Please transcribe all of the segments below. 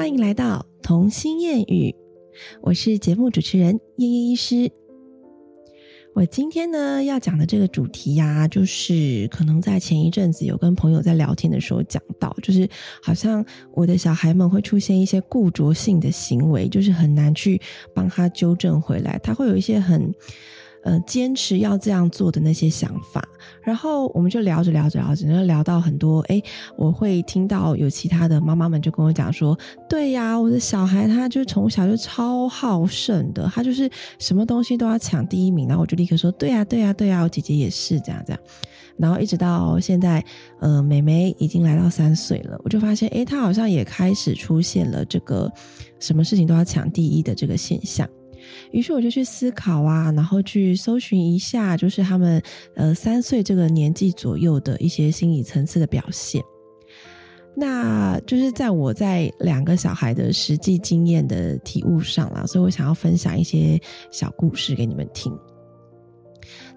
欢迎来到童心谚语，我是节目主持人燕燕医师。我今天呢要讲的这个主题呀，就是可能在前一阵子有跟朋友在聊天的时候讲到，就是好像我的小孩们会出现一些固着性的行为，就是很难去帮他纠正回来，他会有一些很。呃，坚持要这样做的那些想法，然后我们就聊着聊着聊着，就聊到很多。哎，我会听到有其他的妈妈们就跟我讲说：“对呀，我的小孩他就从小就超好胜的，他就是什么东西都要抢第一名。”然后我就立刻说：“对呀，对呀，对呀，我姐姐也是这样这样。”然后一直到现在，呃，美眉已经来到三岁了，我就发现，哎，她好像也开始出现了这个什么事情都要抢第一的这个现象。于是我就去思考啊，然后去搜寻一下，就是他们呃三岁这个年纪左右的一些心理层次的表现。那就是在我在两个小孩的实际经验的体悟上啦，所以我想要分享一些小故事给你们听。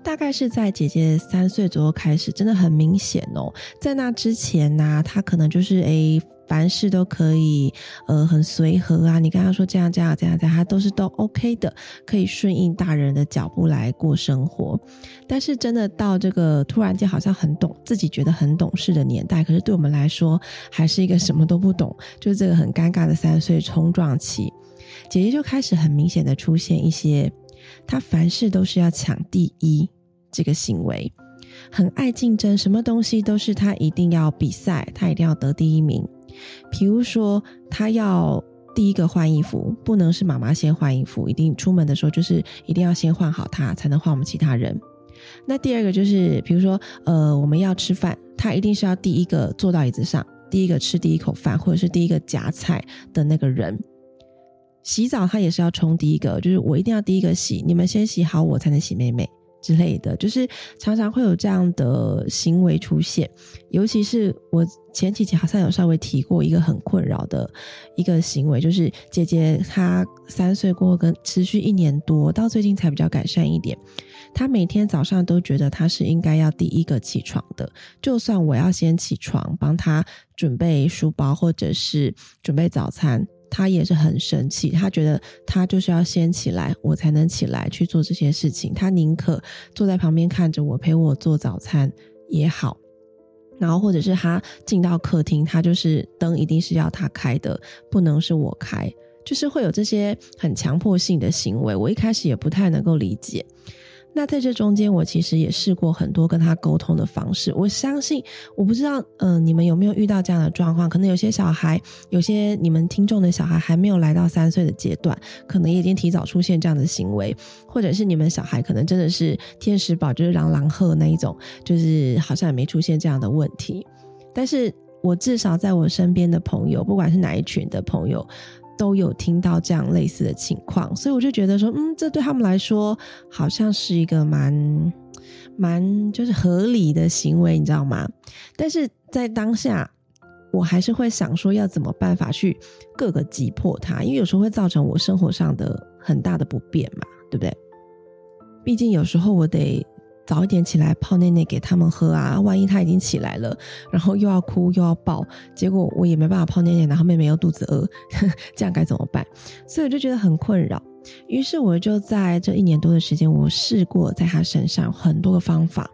大概是在姐姐三岁左右开始，真的很明显哦。在那之前呢，她可能就是诶。凡事都可以，呃，很随和啊。你跟他说这样这样这样这样，他都是都 OK 的，可以顺应大人的脚步来过生活。但是真的到这个突然间好像很懂，自己觉得很懂事的年代，可是对我们来说还是一个什么都不懂，就是这个很尴尬的三岁冲撞期。姐姐就开始很明显的出现一些，她凡事都是要抢第一这个行为，很爱竞争，什么东西都是她一定要比赛，她一定要得第一名。比如说，他要第一个换衣服，不能是妈妈先换衣服，一定出门的时候就是一定要先换好他，才能换我们其他人。那第二个就是，比如说，呃，我们要吃饭，他一定是要第一个坐到椅子上，第一个吃第一口饭，或者是第一个夹菜的那个人。洗澡他也是要冲第一个，就是我一定要第一个洗，你们先洗好，我才能洗妹妹。之类的，就是常常会有这样的行为出现，尤其是我前几集好像有稍微提过一个很困扰的一个行为，就是姐姐她三岁过后跟持续一年多，到最近才比较改善一点。她每天早上都觉得她是应该要第一个起床的，就算我要先起床帮她准备书包或者是准备早餐。他也是很生气，他觉得他就是要先起来，我才能起来去做这些事情。他宁可坐在旁边看着我，陪我做早餐也好。然后或者是他进到客厅，他就是灯一定是要他开的，不能是我开，就是会有这些很强迫性的行为。我一开始也不太能够理解。那在这中间，我其实也试过很多跟他沟通的方式。我相信，我不知道，嗯，你们有没有遇到这样的状况？可能有些小孩，有些你们听众的小孩还没有来到三岁的阶段，可能已经提早出现这样的行为，或者是你们小孩可能真的是天使宝，就是狼狼鹤那一种，就是好像也没出现这样的问题。但是我至少在我身边的朋友，不管是哪一群的朋友。都有听到这样类似的情况，所以我就觉得说，嗯，这对他们来说好像是一个蛮蛮就是合理的行为，你知道吗？但是在当下，我还是会想说，要怎么办法去各个击破它，因为有时候会造成我生活上的很大的不便嘛，对不对？毕竟有时候我得。早一点起来泡奶奶给他们喝啊！万一他已经起来了，然后又要哭又要抱，结果我也没办法泡奶奶，然后妹妹又肚子饿，这样该怎么办？所以我就觉得很困扰。于是我就在这一年多的时间，我试过在他身上很多个方法，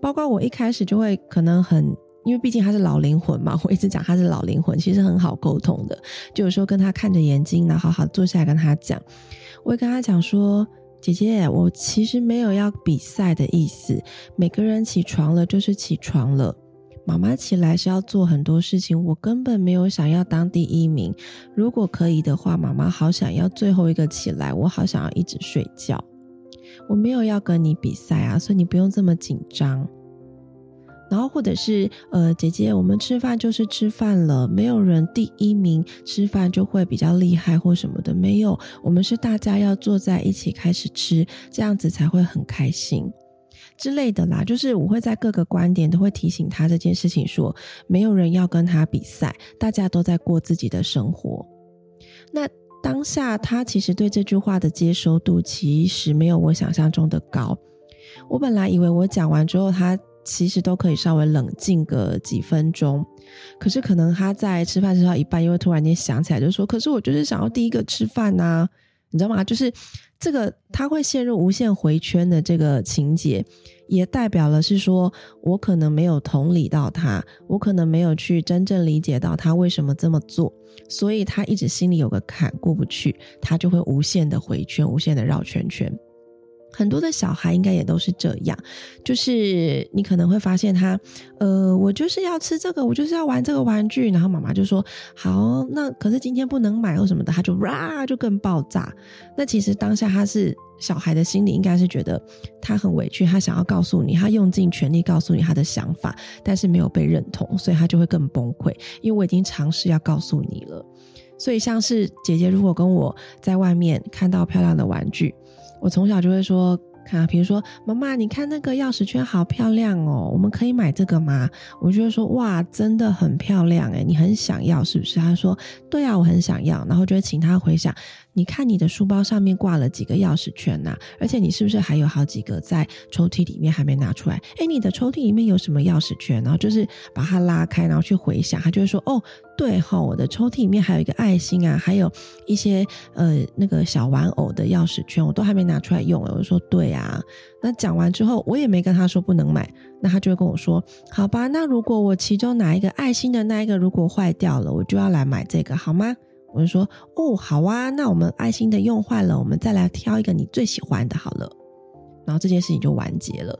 包括我一开始就会可能很，因为毕竟他是老灵魂嘛，我一直讲他是老灵魂，其实很好沟通的。就有时候跟他看着眼睛，然后好好坐下来跟他讲，我会跟他讲说。姐姐，我其实没有要比赛的意思。每个人起床了就是起床了，妈妈起来是要做很多事情，我根本没有想要当第一名。如果可以的话，妈妈好想要最后一个起来，我好想要一直睡觉。我没有要跟你比赛啊，所以你不用这么紧张。然后，或者是呃，姐姐，我们吃饭就是吃饭了，没有人第一名吃饭就会比较厉害或什么的，没有，我们是大家要坐在一起开始吃，这样子才会很开心之类的啦。就是我会在各个观点都会提醒他这件事情，说没有人要跟他比赛，大家都在过自己的生活。那当下他其实对这句话的接收度其实没有我想象中的高。我本来以为我讲完之后他。其实都可以稍微冷静个几分钟。可是可能他在吃饭吃到一半，又会突然间想起来，就说：“可是我就是想要第一个吃饭呐。”你知道吗？就是这个，他会陷入无限回圈的这个情节，也代表了是说，我可能没有同理到他，我可能没有去真正理解到他为什么这么做，所以他一直心里有个坎过不去，他就会无限的回圈，无限的绕圈圈。很多的小孩应该也都是这样，就是你可能会发现他，呃，我就是要吃这个，我就是要玩这个玩具，然后妈妈就说好，那可是今天不能买或什么的，他就哇就更爆炸。那其实当下他是小孩的心里应该是觉得他很委屈，他想要告诉你，他用尽全力告诉你他的想法，但是没有被认同，所以他就会更崩溃。因为我已经尝试要告诉你了，所以像是姐姐如果跟我在外面看到漂亮的玩具。我从小就会说，看，啊比如说，妈妈，你看那个钥匙圈好漂亮哦，我们可以买这个吗？我就会说，哇，真的很漂亮哎，你很想要是不是？他说，对啊，我很想要，然后就会请他回想。你看你的书包上面挂了几个钥匙圈呐？而且你是不是还有好几个在抽屉里面还没拿出来？哎，你的抽屉里面有什么钥匙圈？然后就是把它拉开，然后去回想，他就会说：哦，对哈，我的抽屉里面还有一个爱心啊，还有一些呃那个小玩偶的钥匙圈，我都还没拿出来用。我就说：对啊。那讲完之后，我也没跟他说不能买，那他就会跟我说：好吧，那如果我其中哪一个爱心的那一个如果坏掉了，我就要来买这个，好吗？我就说哦，好啊，那我们爱心的用坏了，我们再来挑一个你最喜欢的好了。然后这件事情就完结了。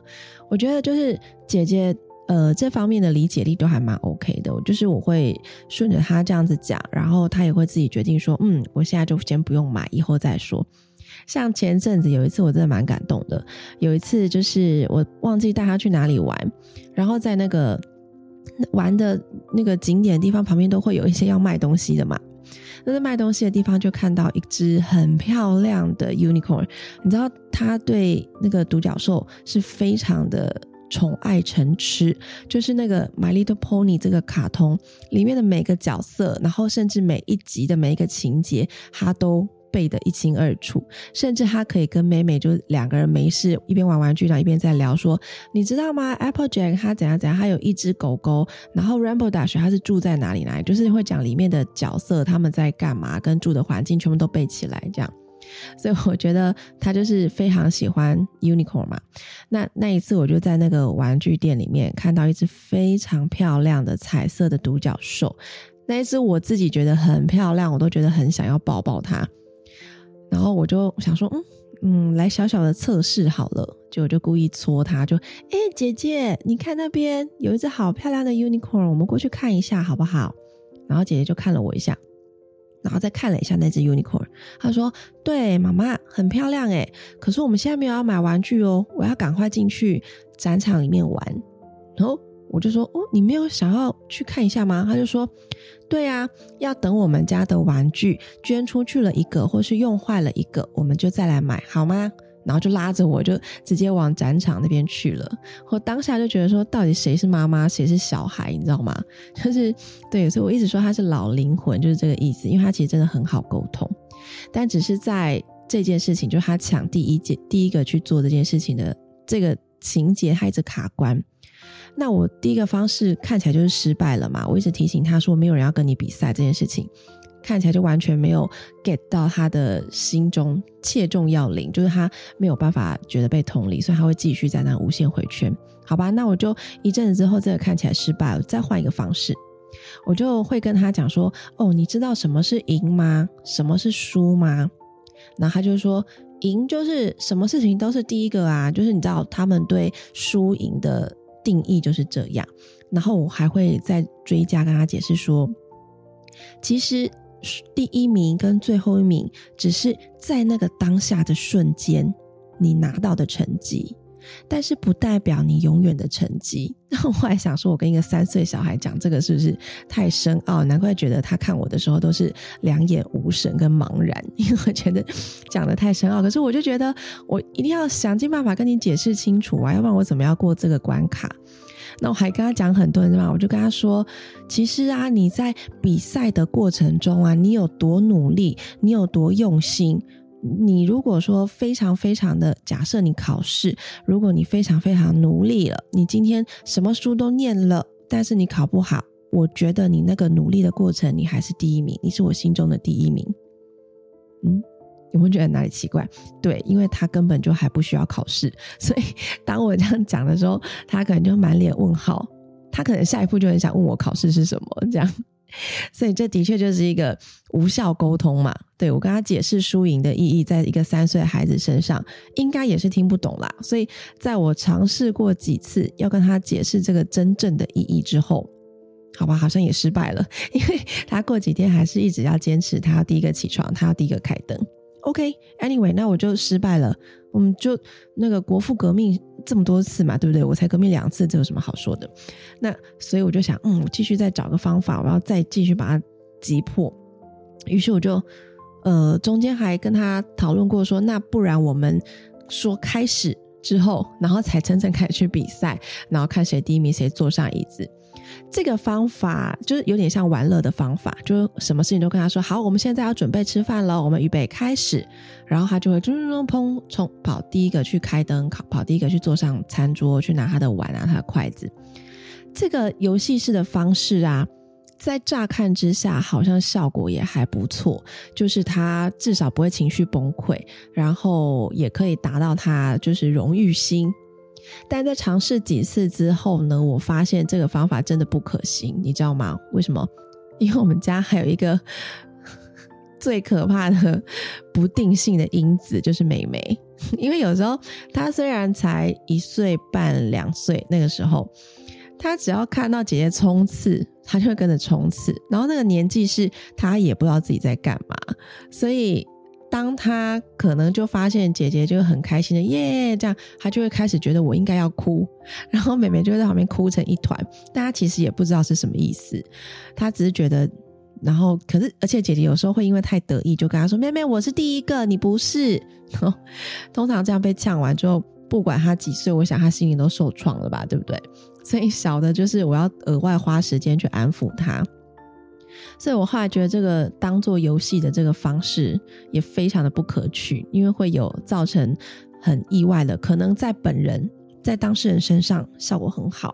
我觉得就是姐姐呃这方面的理解力都还蛮 OK 的。就是我会顺着她这样子讲，然后她也会自己决定说，嗯，我现在就先不用买，以后再说。像前阵子有一次我真的蛮感动的，有一次就是我忘记带她去哪里玩，然后在那个玩的那个景点地方旁边都会有一些要卖东西的嘛。那在卖东西的地方，就看到一只很漂亮的 unicorn。你知道，他对那个独角兽是非常的宠爱成痴，就是那个《My Little Pony》这个卡通里面的每个角色，然后甚至每一集的每一个情节，他都。背得一清二楚，甚至他可以跟美美就两个人没事一边玩玩具，然后一边在聊说，你知道吗？Applejack 他怎样怎样，他有一只狗狗，然后 Rainbow Dash 他是住在哪里来，就是会讲里面的角色他们在干嘛，跟住的环境全部都背起来这样。所以我觉得他就是非常喜欢 Unicorn 嘛。那那一次我就在那个玩具店里面看到一只非常漂亮的彩色的独角兽，那一只我自己觉得很漂亮，我都觉得很想要抱抱它。然后我就想说，嗯嗯，来小小的测试好了，就我就故意搓它，就哎，姐姐，你看那边有一只好漂亮的 unicorn，我们过去看一下好不好？然后姐姐就看了我一下，然后再看了一下那只 unicorn，她说：“对，妈妈很漂亮哎，可是我们现在没有要买玩具哦，我要赶快进去展场里面玩。”然后。我就说哦，你没有想要去看一下吗？他就说，对啊，要等我们家的玩具捐出去了一个，或是用坏了一个，我们就再来买，好吗？然后就拉着我就直接往展场那边去了。我当下就觉得说，到底谁是妈妈，谁是小孩，你知道吗？就是对，所以我一直说他是老灵魂，就是这个意思，因为他其实真的很好沟通，但只是在这件事情，就是他抢第一件第一个去做这件事情的这个情节，他一直卡关。那我第一个方式看起来就是失败了嘛？我一直提醒他说没有人要跟你比赛这件事情，看起来就完全没有 get 到他的心中切中要领，就是他没有办法觉得被同理，所以他会继续在那无限回圈。好吧，那我就一阵子之后这个看起来失败了，再换一个方式，我就会跟他讲说：哦，你知道什么是赢吗？什么是输吗？然后他就说：赢就是什么事情都是第一个啊，就是你知道他们对输赢的。定义就是这样，然后我还会再追加跟他解释说，其实第一名跟最后一名只是在那个当下的瞬间你拿到的成绩，但是不代表你永远的成绩。那 我还想说，我跟一个三岁小孩讲这个是不是太深奥？难怪觉得他看我的时候都是两眼无神跟茫然，因为我觉得讲的太深奥。可是我就觉得我一定要想尽办法跟你解释清楚啊，要不然我怎么要过这个关卡？那我还跟他讲很多人嘛，我就跟他说，其实啊，你在比赛的过程中啊，你有多努力，你有多用心，你如果说非常非常的假设你考试，如果你非常非常努力了，你今天什么书都念了，但是你考不好，我觉得你那个努力的过程，你还是第一名，你是我心中的第一名。嗯，有没有觉得哪里奇怪？对，因为他根本就还不需要考试，所以当我这样讲的时候，他可能就满脸问号，他可能下一步就很想问我考试是什么这样。所以这的确就是一个无效沟通嘛？对我跟他解释输赢的意义，在一个三岁孩子身上，应该也是听不懂啦。所以在我尝试过几次要跟他解释这个真正的意义之后，好吧，好像也失败了，因为他过几天还是一直要坚持，他要第一个起床，他要第一个开灯。OK，Anyway，那我就失败了。我们就那个国父革命这么多次嘛，对不对？我才革命两次，这有什么好说的？那所以我就想，嗯，我继续再找个方法，我要再继续把它击破。于是我就呃中间还跟他讨论过，说那不然我们说开始之后，然后才真正开始去比赛，然后看谁第一名，谁坐上椅子。这个方法就是有点像玩乐的方法，就什么事情都跟他说好，我们现在要准备吃饭了，我们预备开始，然后他就会咚咚砰冲跑第一个去开灯，跑跑第一个去坐上餐桌去拿他的碗啊，他的筷子。这个游戏式的方式啊，在乍看之下好像效果也还不错，就是他至少不会情绪崩溃，然后也可以达到他就是荣誉心。但在尝试几次之后呢，我发现这个方法真的不可行，你知道吗？为什么？因为我们家还有一个 最可怕的不定性的因子，就是美美。因为有时候她虽然才一岁半、两岁，那个时候她只要看到姐姐冲刺，她就会跟着冲刺。然后那个年纪是她也不知道自己在干嘛，所以。当他可能就发现姐姐就很开心的耶，这样他就会开始觉得我应该要哭，然后妹妹就会在旁边哭成一团。但他其实也不知道是什么意思，他只是觉得，然后可是而且姐姐有时候会因为太得意，就跟他说：“妹妹，我是第一个，你不是。”通常这样被呛完之后，不管他几岁，我想他心里都受创了吧，对不对？所以小的就是我要额外花时间去安抚他。所以我后来觉得这个当做游戏的这个方式也非常的不可取，因为会有造成很意外的，可能在本人在当事人身上效果很好，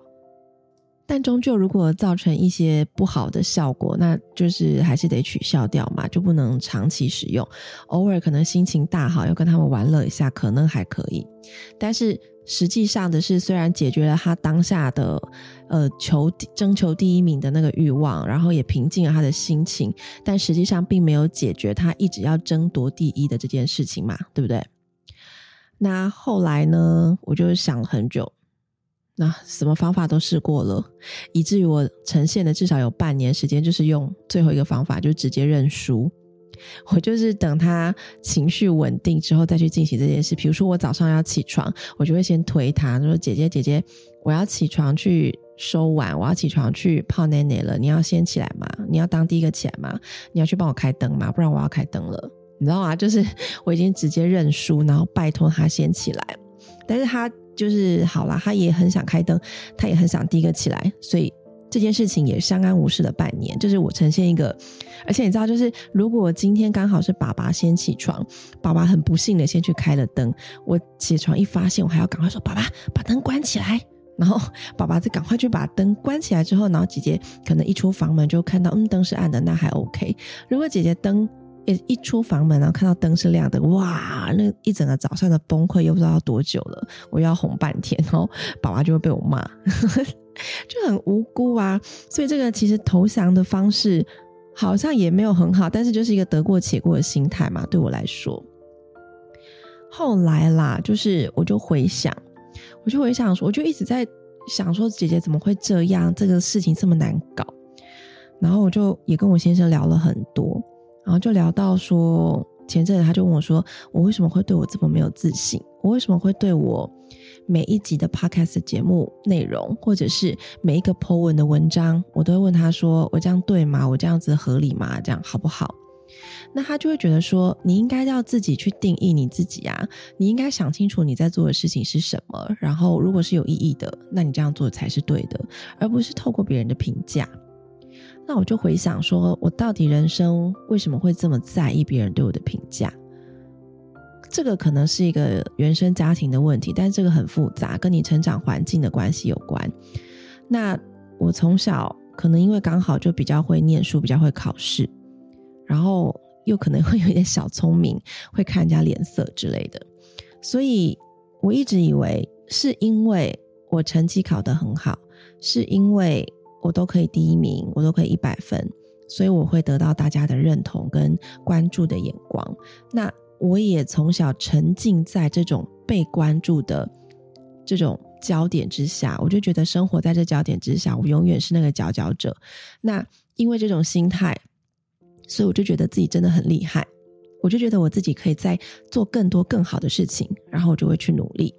但终究如果造成一些不好的效果，那就是还是得取消掉嘛，就不能长期使用。偶尔可能心情大好要跟他们玩乐一下，可能还可以，但是。实际上的是，虽然解决了他当下的呃求征求第一名的那个欲望，然后也平静了他的心情，但实际上并没有解决他一直要争夺第一的这件事情嘛，对不对？那后来呢，我就想了很久，那什么方法都试过了，以至于我呈现的至少有半年时间，就是用最后一个方法，就直接认输。我就是等他情绪稳定之后再去进行这件事。比如说我早上要起床，我就会先推他，说：“姐姐，姐姐，我要起床去收碗，我要起床去泡奶奶了。你要先起来吗？你要当第一个起来吗？你要去帮我开灯吗？不然我要开灯了，你知道吗？就是 我已经直接认输，然后拜托他先起来。但是他就是好了，他也很想开灯，他也很想第一个起来，所以。”这件事情也相安无事了半年，就是我呈现一个，而且你知道，就是如果今天刚好是爸爸先起床，爸爸很不幸的先去开了灯，我起床一发现，我还要赶快说爸爸把灯关起来，然后爸爸再赶快去把灯关起来之后，然后姐姐可能一出房门就看到嗯灯是暗的，那还 OK。如果姐姐灯一出房门然后看到灯是亮的，哇，那一整个早上的崩溃又不知道要多久了，我又要哄半天，然后爸爸就会被我骂。就很无辜啊，所以这个其实投降的方式好像也没有很好，但是就是一个得过且过的心态嘛。对我来说，后来啦，就是我就回想，我就回想说，我就一直在想说，姐姐怎么会这样？这个事情这么难搞。然后我就也跟我先生聊了很多，然后就聊到说，前阵子他就问我说，我为什么会对我这么没有自信？我为什么会对我？每一集的 podcast 节目内容，或者是每一个 po 文的文章，我都会问他说：“我这样对吗？我这样子合理吗？这样好不好？”那他就会觉得说：“你应该要自己去定义你自己啊，你应该想清楚你在做的事情是什么。然后，如果是有意义的，那你这样做才是对的，而不是透过别人的评价。”那我就回想说：“我到底人生为什么会这么在意别人对我的评价？”这个可能是一个原生家庭的问题，但这个很复杂，跟你成长环境的关系有关。那我从小可能因为刚好就比较会念书，比较会考试，然后又可能会有一点小聪明，会看人家脸色之类的，所以我一直以为是因为我成绩考得很好，是因为我都可以第一名，我都可以一百分，所以我会得到大家的认同跟关注的眼光。那我也从小沉浸在这种被关注的这种。焦点之下，我就觉得生活在这焦点之下，我永远是那个佼佼者。那因为这种心态，所以我就觉得自己真的很厉害。我就觉得我自己可以再做更多更好的事情，然后我就会去努力。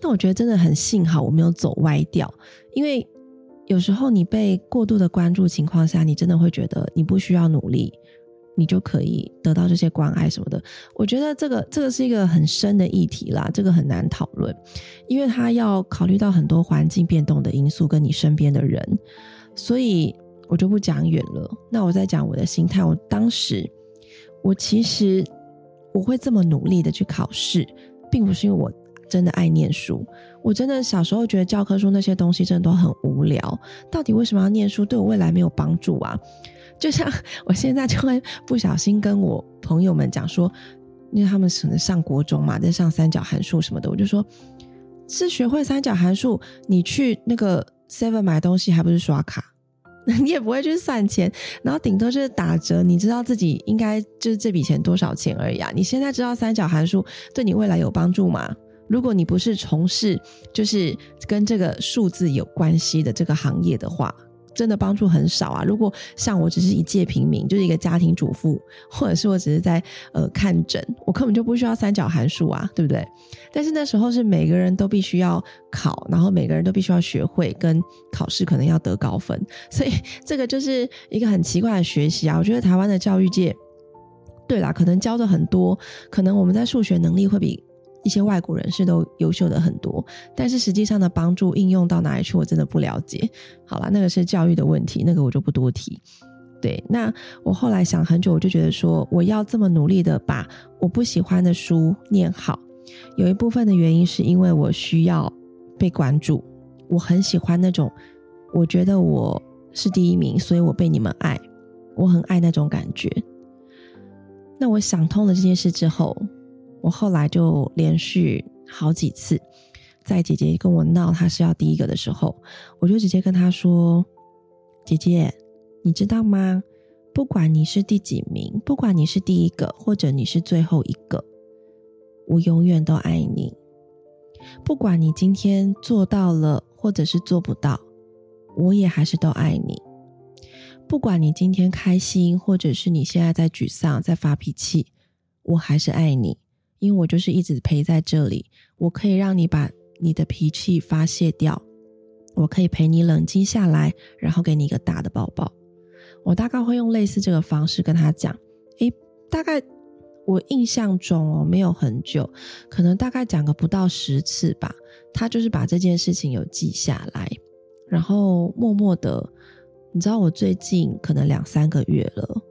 但我觉得真的很幸好我没有走歪掉，因为有时候你被过度的关注情况下，你真的会觉得你不需要努力。你就可以得到这些关爱什么的。我觉得这个这个是一个很深的议题啦，这个很难讨论，因为他要考虑到很多环境变动的因素跟你身边的人，所以我就不讲远了。那我在讲我的心态。我当时，我其实我会这么努力的去考试，并不是因为我真的爱念书。我真的小时候觉得教科书那些东西真的都很无聊，到底为什么要念书？对我未来没有帮助啊？就像 我现在就会不小心跟我朋友们讲说，因为他们可能上国中嘛，在上三角函数什么的，我就说，是学会三角函数，你去那个 Seven 买东西还不是刷卡，你也不会去算钱，然后顶多就是打折，你知道自己应该就是这笔钱多少钱而已啊。你现在知道三角函数对你未来有帮助吗？如果你不是从事就是跟这个数字有关系的这个行业的话。真的帮助很少啊！如果像我只是一介平民，就是一个家庭主妇，或者是我只是在呃看诊，我根本就不需要三角函数啊，对不对？但是那时候是每个人都必须要考，然后每个人都必须要学会，跟考试可能要得高分，所以这个就是一个很奇怪的学习啊！我觉得台湾的教育界，对啦，可能教的很多，可能我们在数学能力会比。一些外国人士都优秀的很多，但是实际上的帮助应用到哪里去，我真的不了解。好了，那个是教育的问题，那个我就不多提。对，那我后来想很久，我就觉得说，我要这么努力的把我不喜欢的书念好，有一部分的原因是因为我需要被关注，我很喜欢那种，我觉得我是第一名，所以我被你们爱，我很爱那种感觉。那我想通了这件事之后。我后来就连续好几次，在姐姐跟我闹她是要第一个的时候，我就直接跟她说：“姐姐，你知道吗？不管你是第几名，不管你是第一个或者你是最后一个，我永远都爱你。不管你今天做到了或者是做不到，我也还是都爱你。不管你今天开心或者是你现在在沮丧、在发脾气，我还是爱你。”因为我就是一直陪在这里，我可以让你把你的脾气发泄掉，我可以陪你冷静下来，然后给你一个大的抱抱。我大概会用类似这个方式跟他讲，诶，大概我印象中哦，没有很久，可能大概讲个不到十次吧。他就是把这件事情有记下来，然后默默的，你知道，我最近可能两三个月了。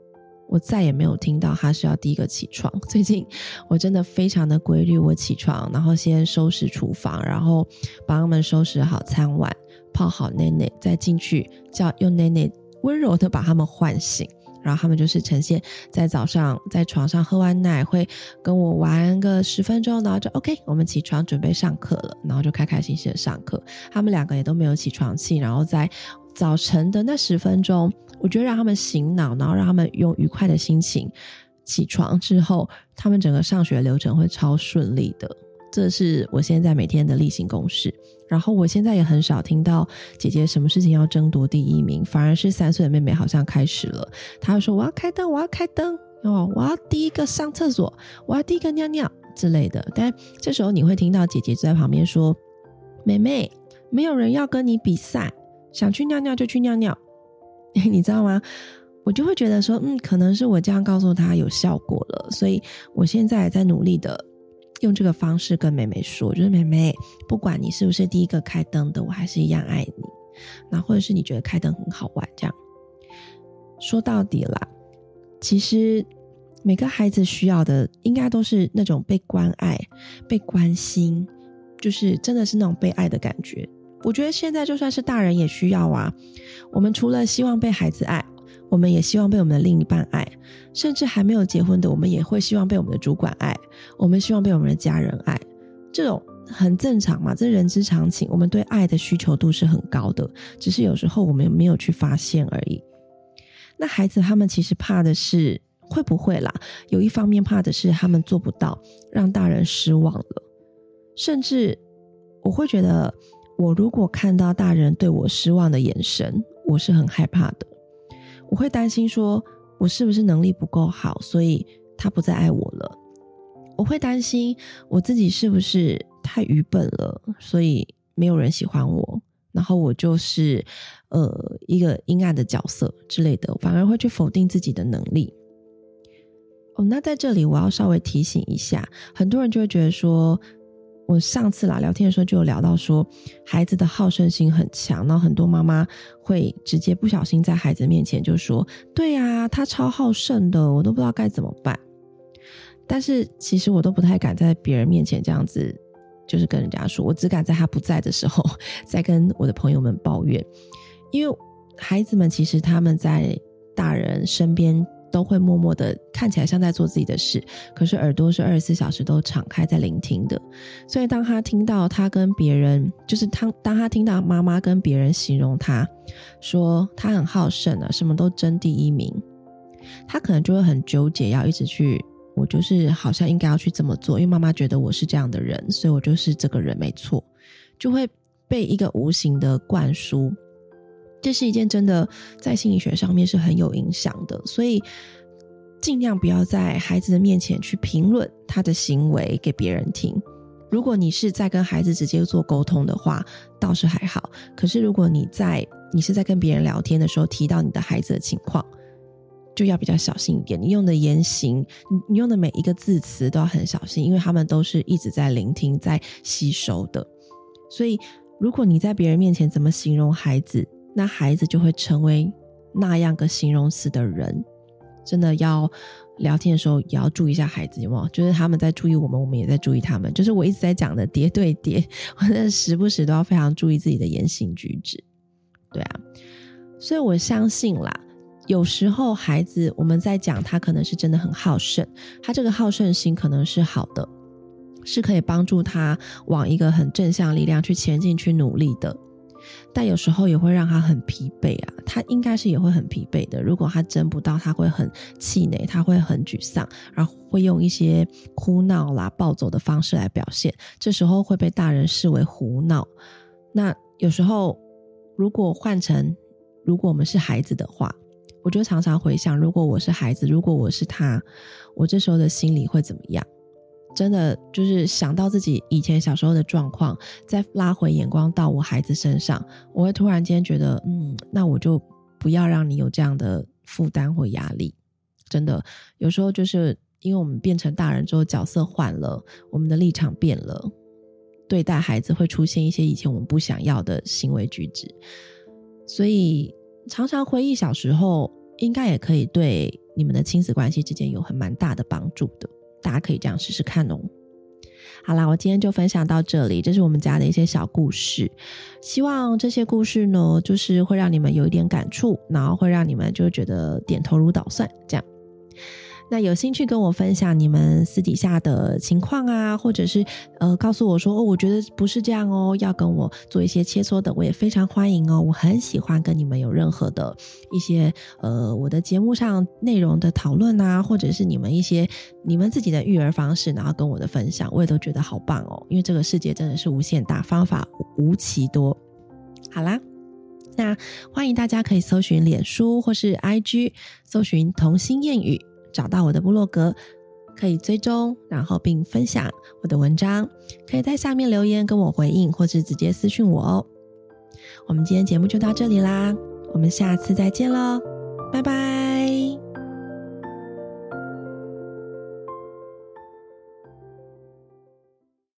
我再也没有听到他是要第一个起床。最近我真的非常的规律，我起床，然后先收拾厨房，然后帮他们收拾好餐碗，泡好奶奶，再进去叫用奶奶温柔的把他们唤醒，然后他们就是呈现在早上在床上喝完奶，会跟我玩个十分钟，然后就 OK，我们起床准备上课了，然后就开开心心的上课。他们两个也都没有起床气，然后在早晨的那十分钟。我觉得让他们醒脑，然后让他们用愉快的心情起床之后，他们整个上学流程会超顺利的。这是我现在每天的例行公事。然后我现在也很少听到姐姐什么事情要争夺第一名，反而是三岁的妹妹好像开始了。她说：“我要开灯，我要开灯哦，我要第一个上厕所，我要第一个尿尿之类的。”但这时候你会听到姐姐就在旁边说：“妹妹，没有人要跟你比赛，想去尿尿就去尿尿。” 你知道吗？我就会觉得说，嗯，可能是我这样告诉他有效果了，所以我现在也在努力的用这个方式跟妹妹说，就是妹妹，不管你是不是第一个开灯的，我还是一样爱你。那或者是你觉得开灯很好玩，这样说到底啦，其实每个孩子需要的应该都是那种被关爱、被关心，就是真的是那种被爱的感觉。我觉得现在就算是大人也需要啊。我们除了希望被孩子爱，我们也希望被我们的另一半爱，甚至还没有结婚的，我们也会希望被我们的主管爱，我们希望被我们的家人爱。这种很正常嘛，这人之常情。我们对爱的需求度是很高的，只是有时候我们没有去发现而已。那孩子他们其实怕的是。会不会啦？有一方面怕的是他们做不到，让大人失望了。甚至我会觉得，我如果看到大人对我失望的眼神，我是很害怕的。我会担心说，我是不是能力不够好，所以他不再爱我了。我会担心我自己是不是太愚笨了，所以没有人喜欢我，然后我就是呃一个阴暗的角色之类的，反而会去否定自己的能力。哦，那在这里我要稍微提醒一下，很多人就会觉得说，我上次啦聊天的时候就有聊到说，孩子的好胜心很强，然后很多妈妈会直接不小心在孩子面前就说，对呀，他超好胜的，我都不知道该怎么办。但是其实我都不太敢在别人面前这样子，就是跟人家说，我只敢在他不在的时候，再跟我的朋友们抱怨，因为孩子们其实他们在大人身边。都会默默的看起来像在做自己的事，可是耳朵是二十四小时都敞开在聆听的。所以当他听到他跟别人，就是他当他听到妈妈跟别人形容他，说他很好胜啊，什么都争第一名，他可能就会很纠结，要一直去，我就是好像应该要去这么做，因为妈妈觉得我是这样的人，所以我就是这个人没错，就会被一个无形的灌输。这是一件真的在心理学上面是很有影响的，所以尽量不要在孩子的面前去评论他的行为给别人听。如果你是在跟孩子直接做沟通的话，倒是还好。可是如果你在你是在跟别人聊天的时候提到你的孩子的情况，就要比较小心一点。你用的言行，你你用的每一个字词都要很小心，因为他们都是一直在聆听、在吸收的。所以，如果你在别人面前怎么形容孩子，那孩子就会成为那样个形容词的人，真的要聊天的时候也要注意一下孩子，有没有？就是他们在注意我们，我们也在注意他们。就是我一直在讲的叠对叠，我真的时不时都要非常注意自己的言行举止。对啊，所以我相信啦，有时候孩子我们在讲他可能是真的很好胜，他这个好胜心可能是好的，是可以帮助他往一个很正向力量去前进、去努力的。但有时候也会让他很疲惫啊，他应该是也会很疲惫的。如果他争不到，他会很气馁，他会很沮丧，然后会用一些哭闹啦、暴走的方式来表现。这时候会被大人视为胡闹。那有时候，如果换成如果我们是孩子的话，我就常常回想，如果我是孩子，如果我是他，我这时候的心里会怎么样？真的就是想到自己以前小时候的状况，再拉回眼光到我孩子身上，我会突然间觉得，嗯，那我就不要让你有这样的负担或压力。真的，有时候就是因为我们变成大人之后，角色换了，我们的立场变了，对待孩子会出现一些以前我们不想要的行为举止，所以常常回忆小时候，应该也可以对你们的亲子关系之间有很蛮大的帮助的。大家可以这样试试看哦。好啦，我今天就分享到这里，这是我们家的一些小故事。希望这些故事呢，就是会让你们有一点感触，然后会让你们就觉得点头如捣蒜这样。那有兴趣跟我分享你们私底下的情况啊，或者是呃告诉我说哦，我觉得不是这样哦，要跟我做一些切磋的，我也非常欢迎哦。我很喜欢跟你们有任何的一些呃我的节目上内容的讨论啊，或者是你们一些你们自己的育儿方式，然后跟我的分享，我也都觉得好棒哦。因为这个世界真的是无限大，方法无奇多。好啦，那欢迎大家可以搜寻脸书或是 IG，搜寻童心谚语。找到我的部落格，可以追踪，然后并分享我的文章，可以在下面留言跟我回应，或是直接私讯我哦。我们今天节目就到这里啦，我们下次再见喽，拜拜。